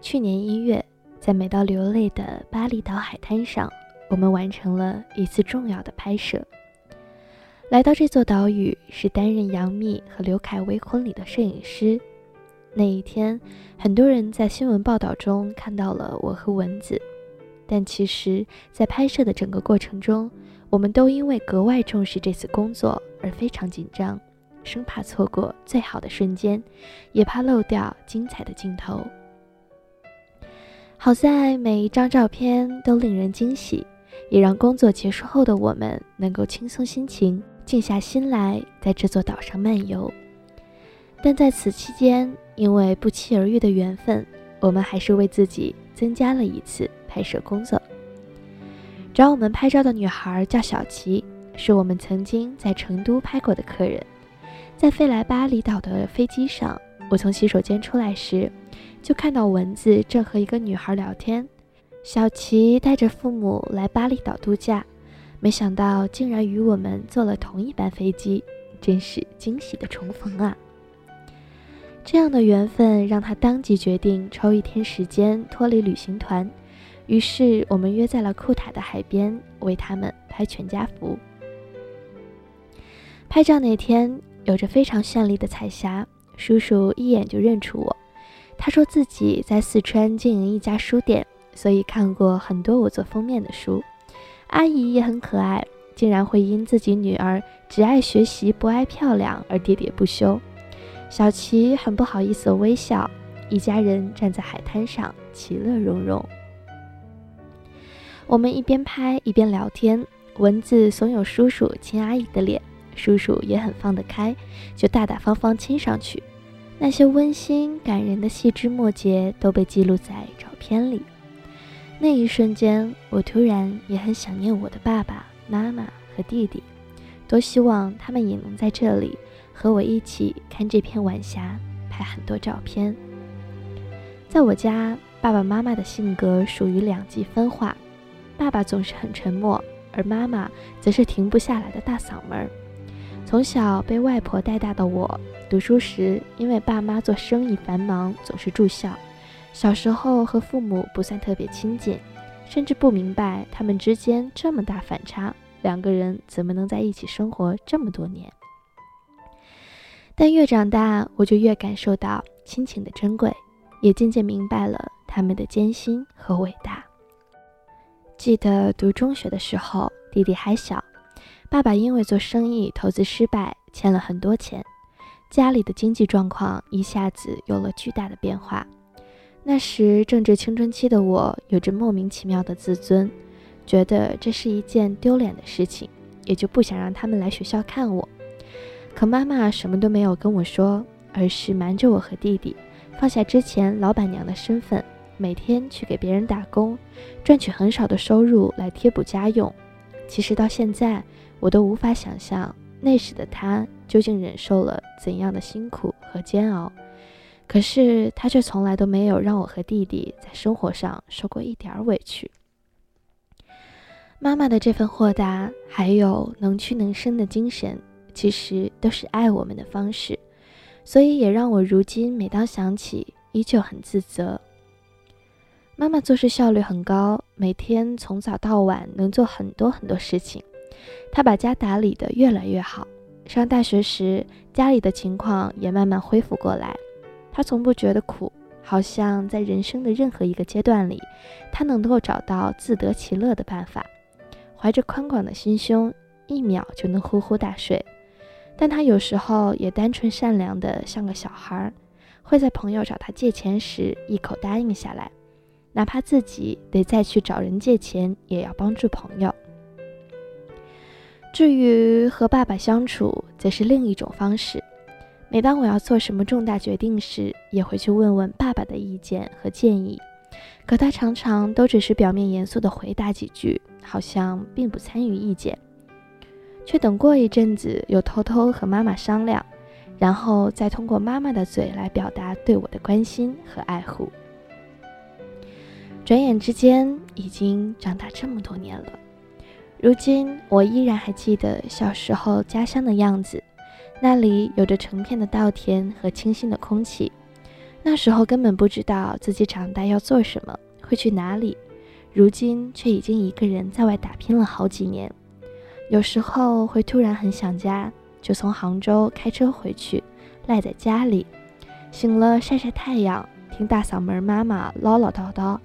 去年一月，在美到流泪的巴厘岛海滩上，我们完成了一次重要的拍摄。来到这座岛屿是担任杨幂和刘恺威婚礼的摄影师。那一天，很多人在新闻报道中看到了我和蚊子，但其实，在拍摄的整个过程中，我们都因为格外重视这次工作而非常紧张，生怕错过最好的瞬间，也怕漏掉精彩的镜头。好在每一张照片都令人惊喜，也让工作结束后的我们能够轻松心情。静下心来，在这座岛上漫游。但在此期间，因为不期而遇的缘分，我们还是为自己增加了一次拍摄工作。找我们拍照的女孩叫小琪，是我们曾经在成都拍过的客人。在飞来巴厘岛的飞机上，我从洗手间出来时，就看到蚊子正和一个女孩聊天。小琪带着父母来巴厘岛度假。没想到竟然与我们坐了同一班飞机，真是惊喜的重逢啊！这样的缘分让他当即决定抽一天时间脱离旅行团，于是我们约在了库塔的海边为他们拍全家福。拍照那天，有着非常绚丽的彩霞，叔叔一眼就认出我。他说自己在四川经营一家书店，所以看过很多我做封面的书。阿姨也很可爱，竟然会因自己女儿只爱学习不爱漂亮而喋喋不休。小琪很不好意思微笑，一家人站在海滩上，其乐融融。我们一边拍一边聊天，蚊子怂恿叔叔亲阿姨的脸，叔叔也很放得开，就大大方方亲上去。那些温馨感人的细枝末节都被记录在照片里。那一瞬间，我突然也很想念我的爸爸妈妈和弟弟，多希望他们也能在这里和我一起看这片晚霞，拍很多照片。在我家，爸爸妈妈的性格属于两极分化，爸爸总是很沉默，而妈妈则是停不下来的大嗓门儿。从小被外婆带大的我，读书时因为爸妈做生意繁忙，总是住校。小时候和父母不算特别亲近，甚至不明白他们之间这么大反差，两个人怎么能在一起生活这么多年？但越长大，我就越感受到亲情的珍贵，也渐渐明白了他们的艰辛和伟大。记得读中学的时候，弟弟还小，爸爸因为做生意投资失败，欠了很多钱，家里的经济状况一下子有了巨大的变化。那时正值青春期的我，有着莫名其妙的自尊，觉得这是一件丢脸的事情，也就不想让他们来学校看我。可妈妈什么都没有跟我说，而是瞒着我和弟弟，放下之前老板娘的身份，每天去给别人打工，赚取很少的收入来贴补家用。其实到现在，我都无法想象那时的他究竟忍受了怎样的辛苦和煎熬。可是他却从来都没有让我和弟弟在生活上受过一点委屈。妈妈的这份豁达，还有能屈能伸的精神，其实都是爱我们的方式，所以也让我如今每当想起，依旧很自责。妈妈做事效率很高，每天从早到晚能做很多很多事情，他把家打理得越来越好。上大学时，家里的情况也慢慢恢复过来。他从不觉得苦，好像在人生的任何一个阶段里，他能够找到自得其乐的办法。怀着宽广的心胸，一秒就能呼呼大睡。但他有时候也单纯善良的像个小孩，会在朋友找他借钱时一口答应下来，哪怕自己得再去找人借钱，也要帮助朋友。至于和爸爸相处，则是另一种方式。每当我要做什么重大决定时，也会去问问爸爸的意见和建议，可他常常都只是表面严肃地回答几句，好像并不参与意见，却等过一阵子又偷偷和妈妈商量，然后再通过妈妈的嘴来表达对我的关心和爱护。转眼之间，已经长大这么多年了，如今我依然还记得小时候家乡的样子。那里有着成片的稻田和清新的空气，那时候根本不知道自己长大要做什么，会去哪里。如今却已经一个人在外打拼了好几年，有时候会突然很想家，就从杭州开车回去，赖在家里，醒了晒晒太阳，听大嗓门妈妈唠唠叨叨，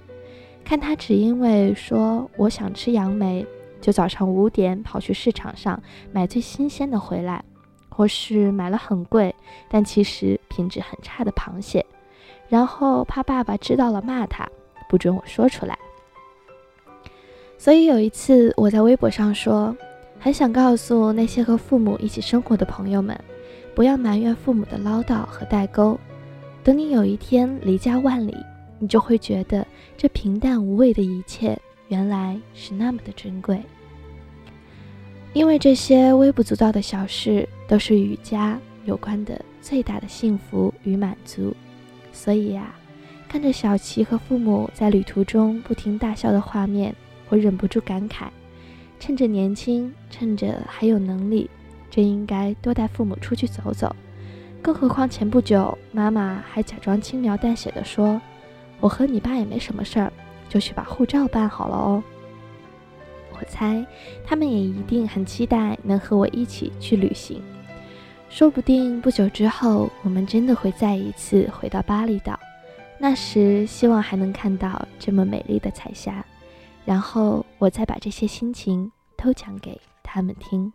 看她只因为说我想吃杨梅，就早上五点跑去市场上买最新鲜的回来，或是买了很贵但其实品质很差的螃蟹，然后怕爸爸知道了骂他，不准我说出来。所以有一次，我在微博上说，很想告诉那些和父母一起生活的朋友们，不要埋怨父母的唠叨和代沟。等你有一天离家万里，你就会觉得这平淡无味的一切，原来是那么的珍贵。因为这些微不足道的小事，都是与家有关的最大的幸福与满足。所以呀，看着小琪和父母在旅途中不停大笑的画面。我忍不住感慨，趁着年轻，趁着还有能力，真应该多带父母出去走走。更何况前不久，妈妈还假装轻描淡写的说：“我和你爸也没什么事儿，就去把护照办好了哦。”我猜他们也一定很期待能和我一起去旅行。说不定不久之后，我们真的会再一次回到巴厘岛，那时希望还能看到这么美丽的彩霞。然后我再把这些心情都讲给他们听。